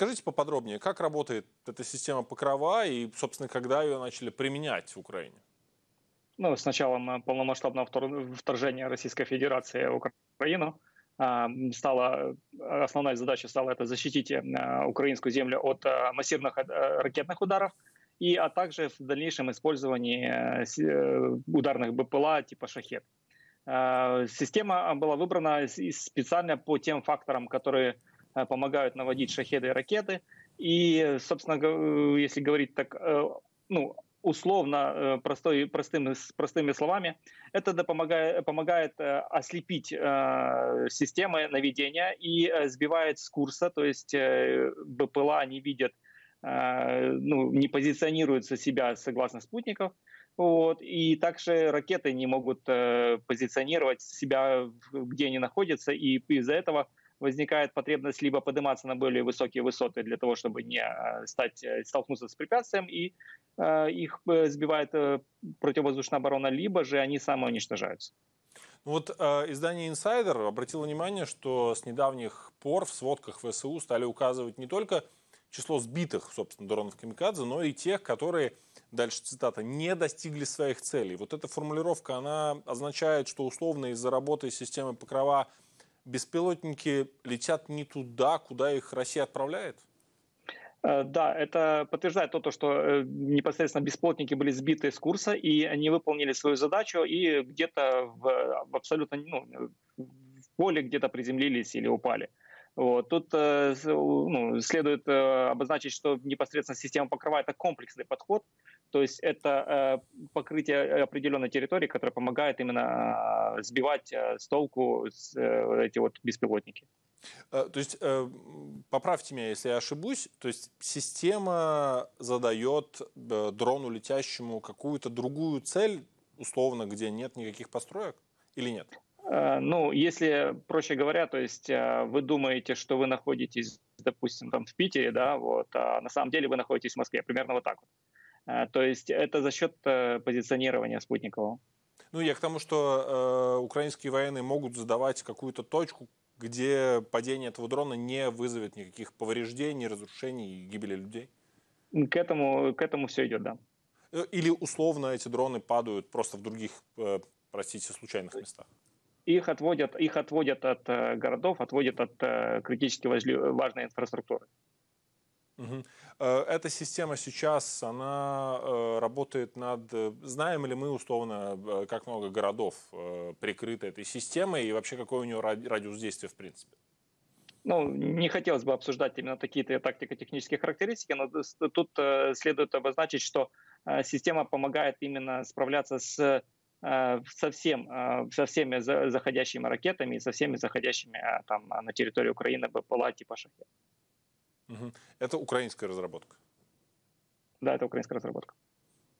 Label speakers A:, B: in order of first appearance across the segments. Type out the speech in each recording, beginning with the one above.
A: расскажите поподробнее, как работает эта система Покрова и, собственно, когда ее начали применять в Украине?
B: Ну, с началом полномасштабного вторжения Российской Федерации в Украину стала, основная задача стала это защитить украинскую землю от массивных ракетных ударов, и, а также в дальнейшем использовании ударных БПЛА типа «Шахет». Система была выбрана специально по тем факторам, которые Э, помогают наводить шахеды и ракеты. И, собственно, если говорить так, э, ну, условно, э, простой, простыми, простыми словами, это помогает, помогает ослепить системы наведения и сбивает с курса, то есть БПЛА не видят, ну, не позиционируются себя согласно спутников, вот, и также ракеты не могут позиционировать себя, где они находятся, и из-за этого возникает потребность либо подниматься на более высокие высоты для того, чтобы не э, стать, э, столкнуться с препятствием, и э, их э, сбивает э, противовоздушная оборона, либо же они самоуничтожаются.
A: Ну вот э, издание Insider обратило внимание, что с недавних пор в сводках ВСУ стали указывать не только число сбитых, собственно, дронов Камикадзе, но и тех, которые, дальше цитата, не достигли своих целей. Вот эта формулировка, она означает, что условно из-за работы системы Покрова беспилотники летят не туда, куда их Россия отправляет?
B: Э, да, это подтверждает то, что э, непосредственно беспилотники были сбиты с курса, и они выполнили свою задачу, и где-то в, абсолютно ну, в поле где-то приземлились или упали. Вот. Тут э, ну, следует обозначить, что непосредственно система покрывает это комплексный подход, то есть это э, покрытие определенной территории, которое помогает именно э, сбивать э, с толку эти вот беспилотники.
A: То есть, поправьте меня, если я ошибусь, то есть система задает дрону летящему какую-то другую цель, условно, где нет никаких построек или нет?
B: Ну, если проще говоря, то есть вы думаете, что вы находитесь, допустим, там в Питере, да, вот, а на самом деле вы находитесь в Москве, примерно вот так вот. Э, то есть это за счет э, позиционирования спутникового.
A: Ну, я к тому, что э, украинские военные могут задавать какую-то точку, где падение этого дрона не вызовет никаких повреждений, разрушений и гибели людей.
B: К этому, к этому все идет, да.
A: Э, или условно эти дроны падают просто в других, э, простите, случайных местах?
B: Их отводят, их отводят от э, городов, отводят от э, критически важной инфраструктуры.
A: Угу. Эта система сейчас, она работает над... Знаем ли мы условно, как много городов прикрыты этой системой и вообще какой у нее радиус действия в принципе?
B: Ну, не хотелось бы обсуждать именно такие-то тактико-технические характеристики, но тут следует обозначить, что система помогает именно справляться с со, всем, со всеми заходящими ракетами и со всеми заходящими там, на территорию Украины БПЛА типа «Шахет».
A: Это украинская разработка?
B: Да, это украинская разработка.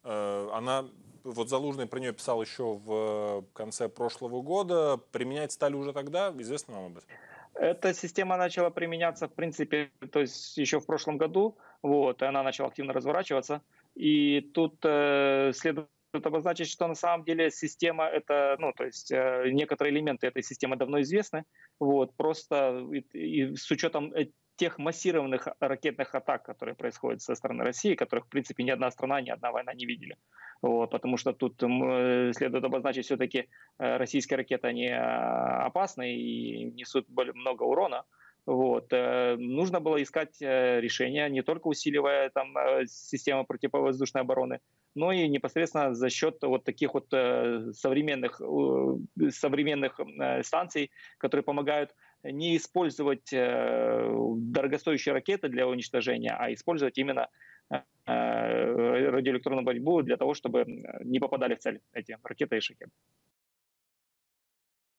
A: Э, она, вот Залужный про нее писал еще в конце прошлого года. Применять стали уже тогда? Известно вам об этом?
B: Эта система начала применяться, в принципе, то есть еще в прошлом году, вот, и она начала активно разворачиваться. И тут э, следует обозначить, что на самом деле система это, ну, то есть э, некоторые элементы этой системы давно известны, вот, просто и, и с учетом тех массированных ракетных атак, которые происходят со стороны России, которых, в принципе, ни одна страна, ни одна война не видели. Вот, потому что тут э, следует обозначить, все-таки э, российские ракеты, они э, опасны и несут много урона. Вот. Нужно было искать решение, не только усиливая там, систему противовоздушной обороны, но и непосредственно за счет вот таких вот современных, современных станций, которые помогают не использовать э, дорогостоящие ракеты для уничтожения, а использовать именно э, радиоэлектронную борьбу для того, чтобы не попадали в цель эти ракеты и шахеды.